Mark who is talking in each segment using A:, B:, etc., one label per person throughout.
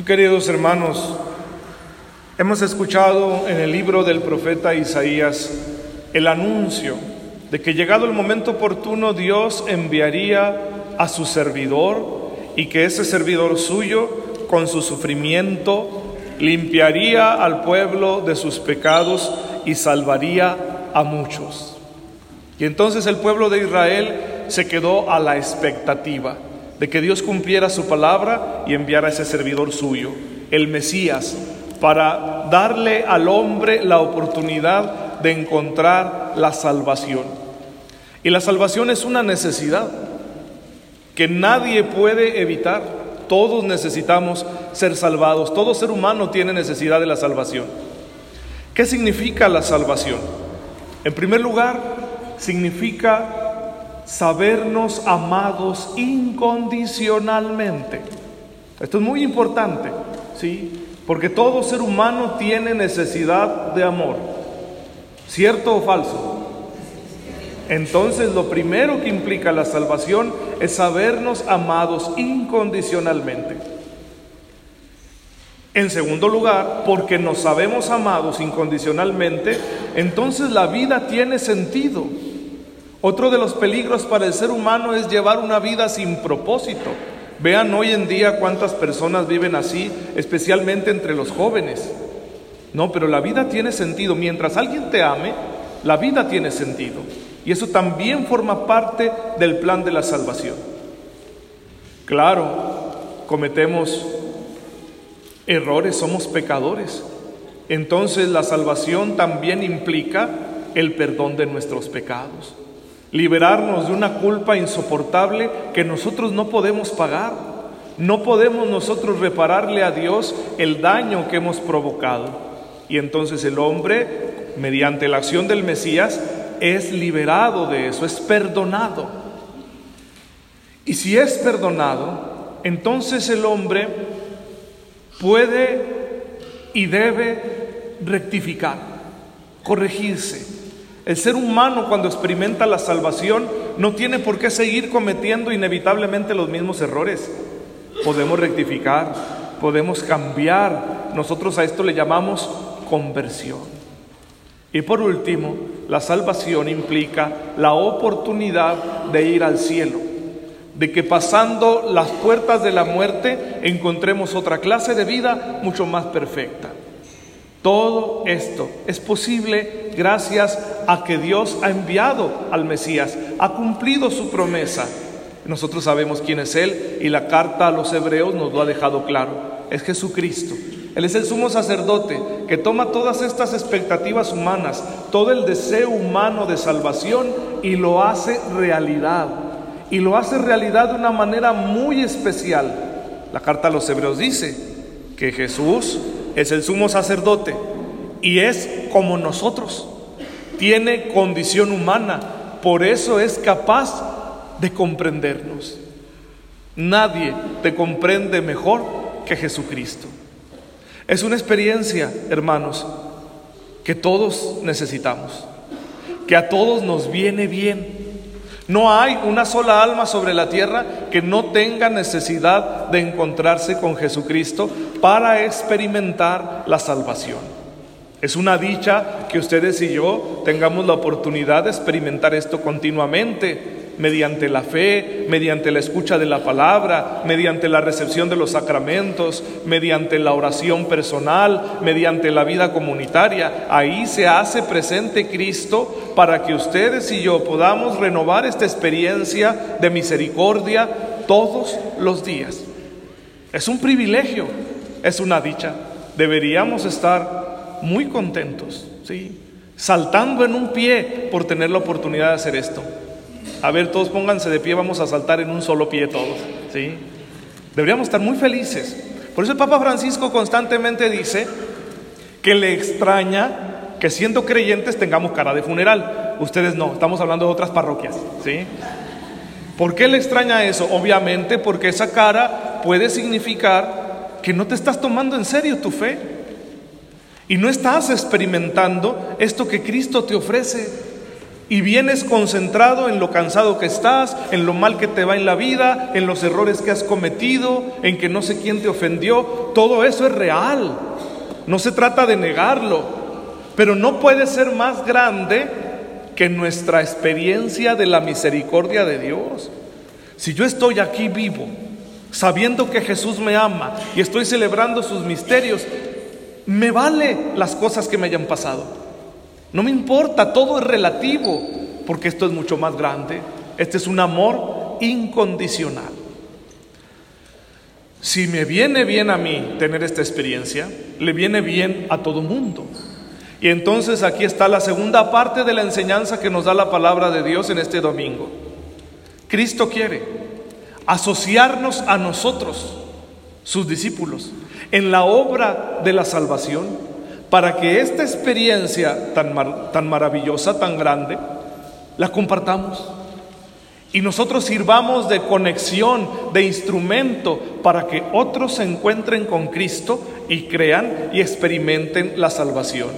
A: Queridos hermanos, hemos escuchado en el libro del profeta Isaías el anuncio de que llegado el momento oportuno Dios enviaría a su servidor y que ese servidor suyo con su sufrimiento limpiaría al pueblo de sus pecados y salvaría a muchos. Y entonces el pueblo de Israel se quedó a la expectativa de que Dios cumpliera su palabra y enviara a ese servidor suyo, el Mesías, para darle al hombre la oportunidad de encontrar la salvación. Y la salvación es una necesidad que nadie puede evitar. Todos necesitamos ser salvados. Todo ser humano tiene necesidad de la salvación. ¿Qué significa la salvación? En primer lugar, significa sabernos amados incondicionalmente. Esto es muy importante, ¿sí? Porque todo ser humano tiene necesidad de amor. ¿Cierto o falso? Entonces lo primero que implica la salvación es sabernos amados incondicionalmente. En segundo lugar, porque nos sabemos amados incondicionalmente, entonces la vida tiene sentido. Otro de los peligros para el ser humano es llevar una vida sin propósito. Vean hoy en día cuántas personas viven así, especialmente entre los jóvenes. No, pero la vida tiene sentido. Mientras alguien te ame, la vida tiene sentido. Y eso también forma parte del plan de la salvación. Claro, cometemos errores, somos pecadores. Entonces la salvación también implica el perdón de nuestros pecados liberarnos de una culpa insoportable que nosotros no podemos pagar. No podemos nosotros repararle a Dios el daño que hemos provocado. Y entonces el hombre, mediante la acción del Mesías, es liberado de eso, es perdonado. Y si es perdonado, entonces el hombre puede y debe rectificar, corregirse, el ser humano cuando experimenta la salvación no tiene por qué seguir cometiendo inevitablemente los mismos errores. Podemos rectificar, podemos cambiar. Nosotros a esto le llamamos conversión. Y por último, la salvación implica la oportunidad de ir al cielo, de que pasando las puertas de la muerte encontremos otra clase de vida mucho más perfecta. Todo esto es posible gracias a que Dios ha enviado al Mesías, ha cumplido su promesa. Nosotros sabemos quién es Él y la carta a los hebreos nos lo ha dejado claro. Es Jesucristo. Él es el sumo sacerdote que toma todas estas expectativas humanas, todo el deseo humano de salvación y lo hace realidad. Y lo hace realidad de una manera muy especial. La carta a los hebreos dice que Jesús es el sumo sacerdote y es como nosotros. Tiene condición humana, por eso es capaz de comprendernos. Nadie te comprende mejor que Jesucristo. Es una experiencia, hermanos, que todos necesitamos, que a todos nos viene bien. No hay una sola alma sobre la tierra que no tenga necesidad de encontrarse con Jesucristo para experimentar la salvación. Es una dicha que ustedes y yo tengamos la oportunidad de experimentar esto continuamente, mediante la fe, mediante la escucha de la palabra, mediante la recepción de los sacramentos, mediante la oración personal, mediante la vida comunitaria. Ahí se hace presente Cristo para que ustedes y yo podamos renovar esta experiencia de misericordia todos los días. Es un privilegio es una dicha. Deberíamos estar muy contentos, ¿sí? Saltando en un pie por tener la oportunidad de hacer esto. A ver, todos pónganse de pie, vamos a saltar en un solo pie todos, ¿sí? Deberíamos estar muy felices. Por eso el Papa Francisco constantemente dice que le extraña que siendo creyentes tengamos cara de funeral. Ustedes no, estamos hablando de otras parroquias, ¿sí? ¿Por qué le extraña eso? Obviamente porque esa cara puede significar que no te estás tomando en serio tu fe y no estás experimentando esto que Cristo te ofrece. y vienes concentrado en lo cansado que estás, en lo mal que te va en la vida, en los errores que has cometido, en que no sé quién te ofendió, todo eso es real. No se trata de negarlo, pero no puede ser más grande que nuestra experiencia de la misericordia de Dios. Si yo estoy aquí vivo, sabiendo que Jesús me ama y estoy celebrando sus misterios, me vale las cosas que me hayan pasado. No me importa, todo es relativo, porque esto es mucho más grande. Este es un amor incondicional. Si me viene bien a mí tener esta experiencia, le viene bien a todo mundo. Y entonces aquí está la segunda parte de la enseñanza que nos da la palabra de Dios en este domingo. Cristo quiere asociarnos a nosotros, sus discípulos, en la obra de la salvación para que esta experiencia tan, maravillosa, tan grande, la compartamos. Y nosotros sirvamos de conexión, de instrumento para que otros se encuentren con Cristo y crean y experimenten la salvación.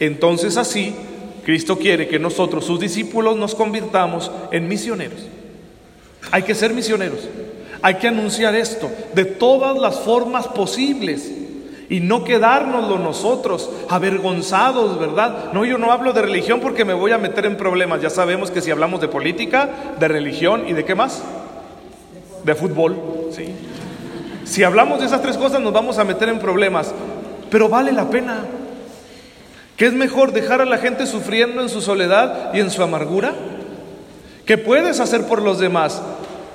A: Entonces así, Cristo quiere que nosotros, sus discípulos, nos convirtamos en misioneros. Hay que ser misioneros. Hay que anunciar esto de todas las formas posibles y no quedárnoslo nosotros avergonzados, ¿verdad? No, yo no hablo de religión porque me voy a meter en problemas. Ya sabemos que si hablamos de política, de religión y de qué más? De fútbol, ¿sí? Si hablamos de esas tres cosas nos vamos a meter en problemas, pero vale la pena. ¿Qué es mejor dejar a la gente sufriendo en su soledad y en su amargura? ¿Qué puedes hacer por los demás?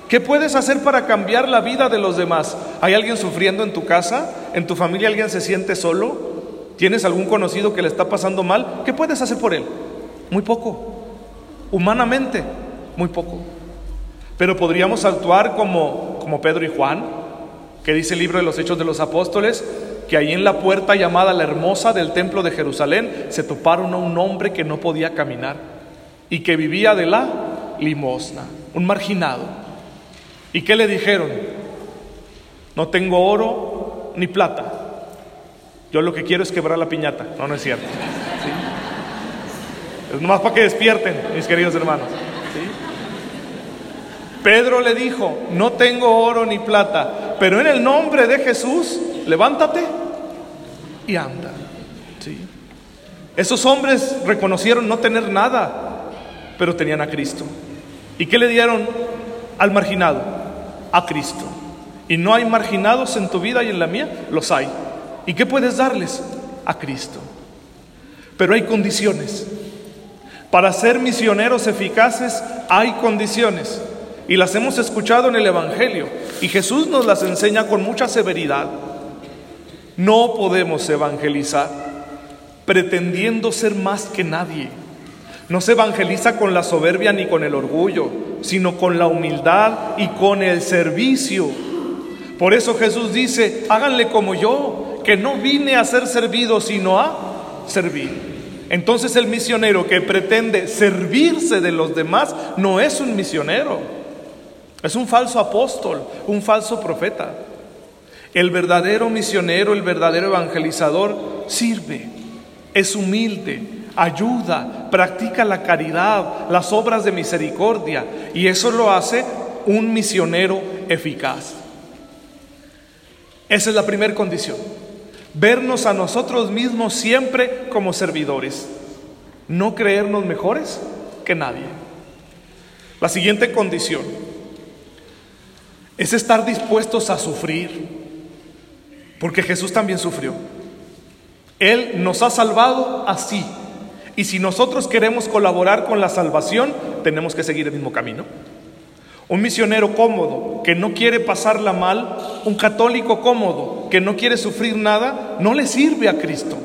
A: ¿Qué puedes hacer para cambiar la vida de los demás? ¿Hay alguien sufriendo en tu casa? ¿En tu familia alguien se siente solo? ¿Tienes algún conocido que le está pasando mal? ¿Qué puedes hacer por él? Muy poco. Humanamente, muy poco. Pero podríamos actuar como, como Pedro y Juan, que dice el libro de los Hechos de los Apóstoles, que ahí en la puerta llamada la hermosa del templo de Jerusalén se toparon a un hombre que no podía caminar y que vivía de la limosna, un marginado. ¿Y qué le dijeron? No tengo oro ni plata. Yo lo que quiero es quebrar la piñata. No, no es cierto. Es nomás para que despierten, mis queridos hermanos. Pedro le dijo, no tengo oro ni plata, pero en el nombre de Jesús, levántate y anda. Esos hombres reconocieron no tener nada, pero tenían a Cristo. ¿Y qué le dieron al marginado? A Cristo. Y no hay marginados en tu vida y en la mía, los hay. ¿Y qué puedes darles? A Cristo. Pero hay condiciones. Para ser misioneros eficaces hay condiciones. Y las hemos escuchado en el Evangelio. Y Jesús nos las enseña con mucha severidad. No podemos evangelizar pretendiendo ser más que nadie. No se evangeliza con la soberbia ni con el orgullo, sino con la humildad y con el servicio. Por eso Jesús dice, háganle como yo, que no vine a ser servido, sino a servir. Entonces el misionero que pretende servirse de los demás no es un misionero, es un falso apóstol, un falso profeta. El verdadero misionero, el verdadero evangelizador sirve, es humilde, ayuda, practica la caridad, las obras de misericordia, y eso lo hace un misionero eficaz. Esa es la primera condición. Vernos a nosotros mismos siempre como servidores, no creernos mejores que nadie. La siguiente condición es estar dispuestos a sufrir, porque Jesús también sufrió. Él nos ha salvado así, y si nosotros queremos colaborar con la salvación, tenemos que seguir el mismo camino. Un misionero cómodo, que no quiere pasarla mal, un católico cómodo, que no quiere sufrir nada, no le sirve a Cristo.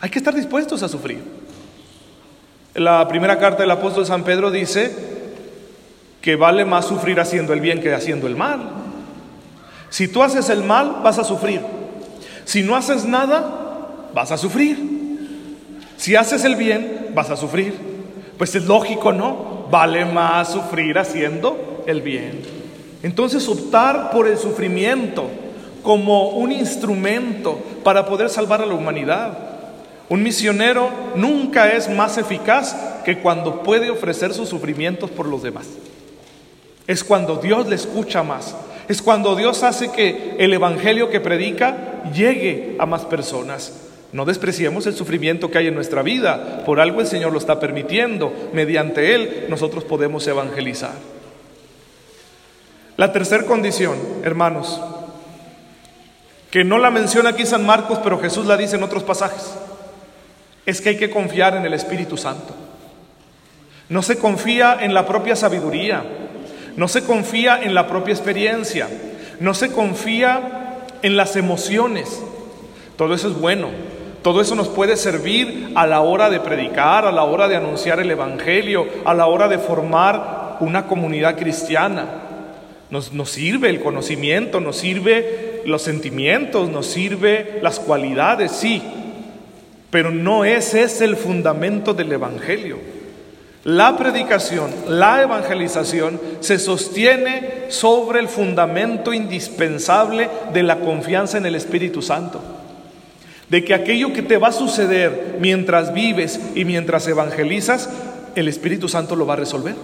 A: Hay que estar dispuestos a sufrir. La primera carta del apóstol San Pedro dice que vale más sufrir haciendo el bien que haciendo el mal. Si tú haces el mal, vas a sufrir. Si no haces nada, vas a sufrir. Si haces el bien, vas a sufrir. Pues es lógico, ¿no? Vale más sufrir haciendo el bien. Entonces optar por el sufrimiento como un instrumento para poder salvar a la humanidad. Un misionero nunca es más eficaz que cuando puede ofrecer sus sufrimientos por los demás. Es cuando Dios le escucha más. Es cuando Dios hace que el Evangelio que predica llegue a más personas. No despreciemos el sufrimiento que hay en nuestra vida. Por algo el Señor lo está permitiendo. Mediante Él nosotros podemos evangelizar. La tercera condición, hermanos, que no la menciona aquí San Marcos, pero Jesús la dice en otros pasajes, es que hay que confiar en el Espíritu Santo. No se confía en la propia sabiduría, no se confía en la propia experiencia, no se confía en las emociones. Todo eso es bueno, todo eso nos puede servir a la hora de predicar, a la hora de anunciar el Evangelio, a la hora de formar una comunidad cristiana. Nos, sirve el conocimiento, nos sirve los sentimientos, nos sirve las cualidades, sí, pero no ese es el fundamento del Evangelio. La predicación, la evangelización se sostiene sobre el fundamento indispensable de la confianza en el Espíritu Santo. De que aquello que te va a suceder mientras vives y mientras evangelizas, el Espíritu Santo lo va a resolver.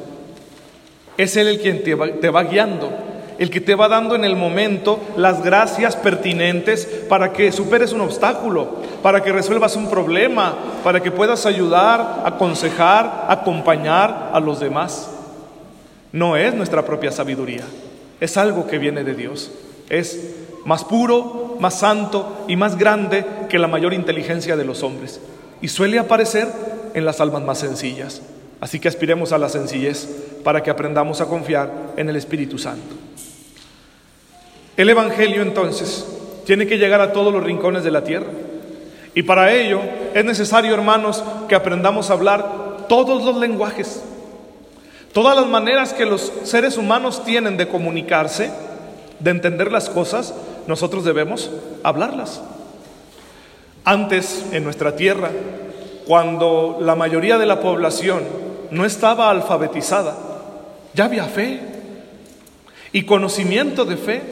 A: Es Él el quien te va, te va guiando, el que te va dando en el momento las gracias pertinentes para que superes un obstáculo, para que resuelvas un problema, para que puedas ayudar, aconsejar, acompañar a los demás. No es nuestra propia sabiduría, es algo que viene de Dios. Es más puro, más santo y más grande que la mayor inteligencia de los hombres. Y suele aparecer en las almas más sencillas. Así que aspiremos a la sencillez para que aprendamos a confiar en el Espíritu Santo. El Evangelio entonces tiene que llegar a todos los rincones de la tierra. Y para ello es necesario, hermanos, que aprendamos a hablar todos los lenguajes, todas las maneras que los seres humanos tienen de comunicarse, de entender las cosas, nosotros debemos hablarlas. Antes, en nuestra tierra, cuando la mayoría de la población no estaba alfabetizada, ya había fe y conocimiento de fe.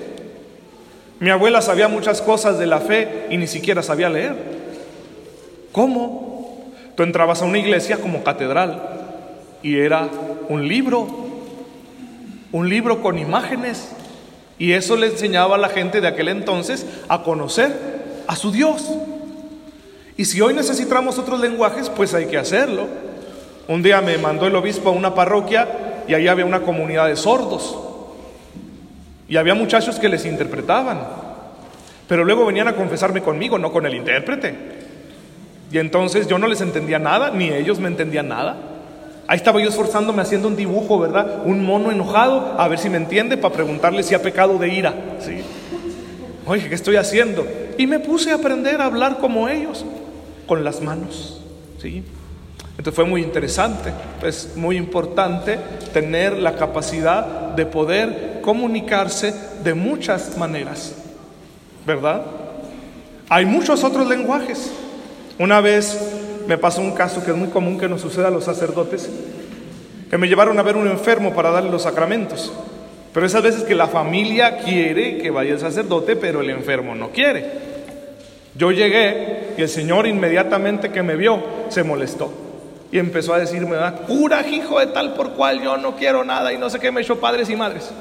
A: Mi abuela sabía muchas cosas de la fe y ni siquiera sabía leer. ¿Cómo? Tú entrabas a una iglesia como catedral y era un libro, un libro con imágenes. Y eso le enseñaba a la gente de aquel entonces a conocer a su Dios. Y si hoy necesitamos otros lenguajes, pues hay que hacerlo. Un día me mandó el obispo a una parroquia y ahí había una comunidad de sordos. Y había muchachos que les interpretaban. Pero luego venían a confesarme conmigo, no con el intérprete. Y entonces yo no les entendía nada, ni ellos me entendían nada. Ahí estaba yo esforzándome haciendo un dibujo, ¿verdad? Un mono enojado, a ver si me entiende, para preguntarle si ha pecado de ira. ¿sí? Oye, ¿qué estoy haciendo? Y me puse a aprender a hablar como ellos, con las manos. ¿sí? Entonces fue muy interesante, es muy importante tener la capacidad de poder comunicarse de muchas maneras, ¿verdad? Hay muchos otros lenguajes. Una vez me pasó un caso que es muy común que nos suceda a los sacerdotes, que me llevaron a ver un enfermo para darle los sacramentos. Pero esas veces que la familia quiere que vaya el sacerdote, pero el enfermo no quiere. Yo llegué y el Señor inmediatamente que me vio se molestó. Y empezó a decirme, cura, hijo de tal por cual yo no quiero nada y no sé qué me echó padres y madres.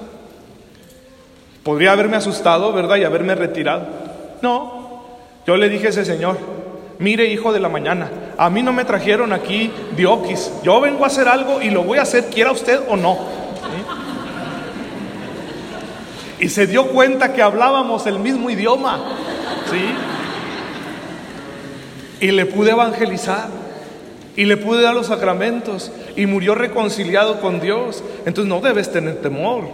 A: Podría haberme asustado, ¿verdad? Y haberme retirado. No, yo le dije a ese señor, mire hijo de la mañana, a mí no me trajeron aquí dioquis, yo vengo a hacer algo y lo voy a hacer quiera usted o no. Y se dio cuenta que hablábamos el mismo idioma, ¿sí? Y le pude evangelizar y le pude dar los sacramentos y murió reconciliado con Dios. Entonces no debes tener temor.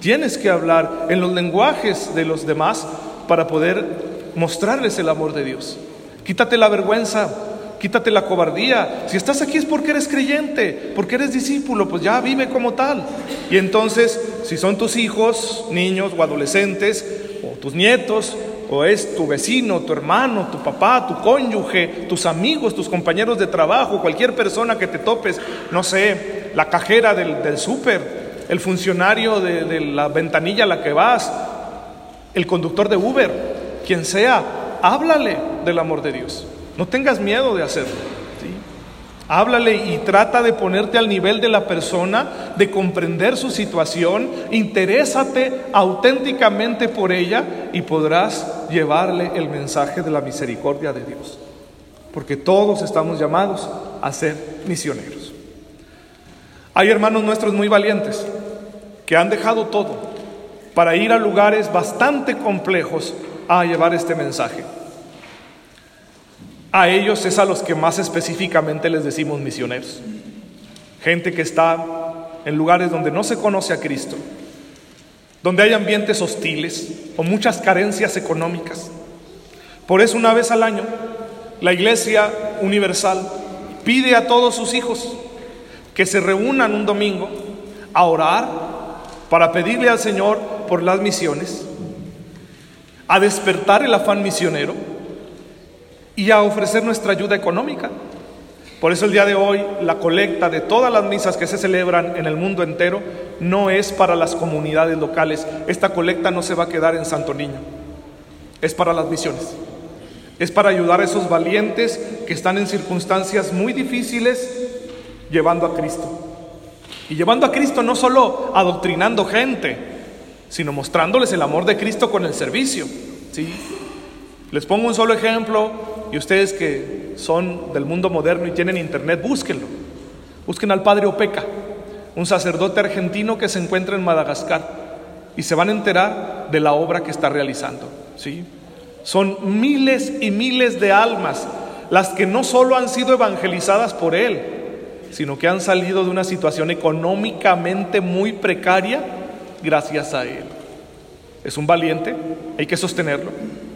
A: Tienes que hablar en los lenguajes de los demás para poder mostrarles el amor de Dios. Quítate la vergüenza, quítate la cobardía. Si estás aquí es porque eres creyente, porque eres discípulo, pues ya vive como tal. Y entonces, si son tus hijos, niños o adolescentes, o tus nietos, o es tu vecino, tu hermano, tu papá, tu cónyuge, tus amigos, tus compañeros de trabajo, cualquier persona que te topes, no sé, la cajera del, del súper, el funcionario de, de la ventanilla a la que vas, el conductor de Uber, quien sea, háblale del amor de Dios. No tengas miedo de hacerlo. Háblale y trata de ponerte al nivel de la persona, de comprender su situación, interésate auténticamente por ella y podrás llevarle el mensaje de la misericordia de Dios. Porque todos estamos llamados a ser misioneros. Hay hermanos nuestros muy valientes que han dejado todo para ir a lugares bastante complejos a llevar este mensaje. A ellos es a los que más específicamente les decimos misioneros. Gente que está en lugares donde no se conoce a Cristo, donde hay ambientes hostiles o muchas carencias económicas. Por eso una vez al año la Iglesia Universal pide a todos sus hijos que se reúnan un domingo a orar para pedirle al Señor por las misiones, a despertar el afán misionero y a ofrecer nuestra ayuda económica. Por eso el día de hoy la colecta de todas las misas que se celebran en el mundo entero no es para las comunidades locales. Esta colecta no se va a quedar en Santo Niño. Es para las misiones. Es para ayudar a esos valientes que están en circunstancias muy difíciles llevando a Cristo. Y llevando a Cristo no solo adoctrinando gente, sino mostrándoles el amor de Cristo con el servicio. ¿sí? Les pongo un solo ejemplo y ustedes que son del mundo moderno y tienen internet, búsquenlo. Busquen al padre Opeca, un sacerdote argentino que se encuentra en Madagascar y se van a enterar de la obra que está realizando. ¿sí? Son miles y miles de almas las que no solo han sido evangelizadas por él, sino que han salido de una situación económicamente muy precaria gracias a él. Es un valiente, hay que sostenerlo.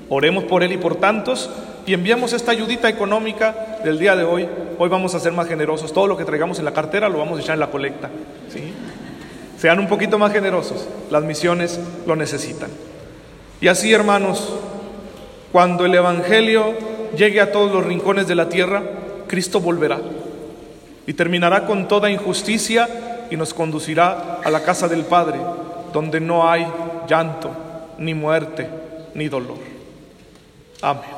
A: Oremos por él y por tantos y enviamos esta ayudita económica del día de hoy. Hoy vamos a ser más generosos. Todo lo que traigamos en la cartera lo vamos a echar en la colecta. ¿sí? Sean un poquito más generosos. Las misiones lo necesitan. Y así, hermanos, cuando el Evangelio llegue a todos los rincones de la tierra, Cristo volverá y terminará con toda injusticia y nos conducirá a la casa del Padre, donde no hay llanto, ni muerte, ni dolor. Amen.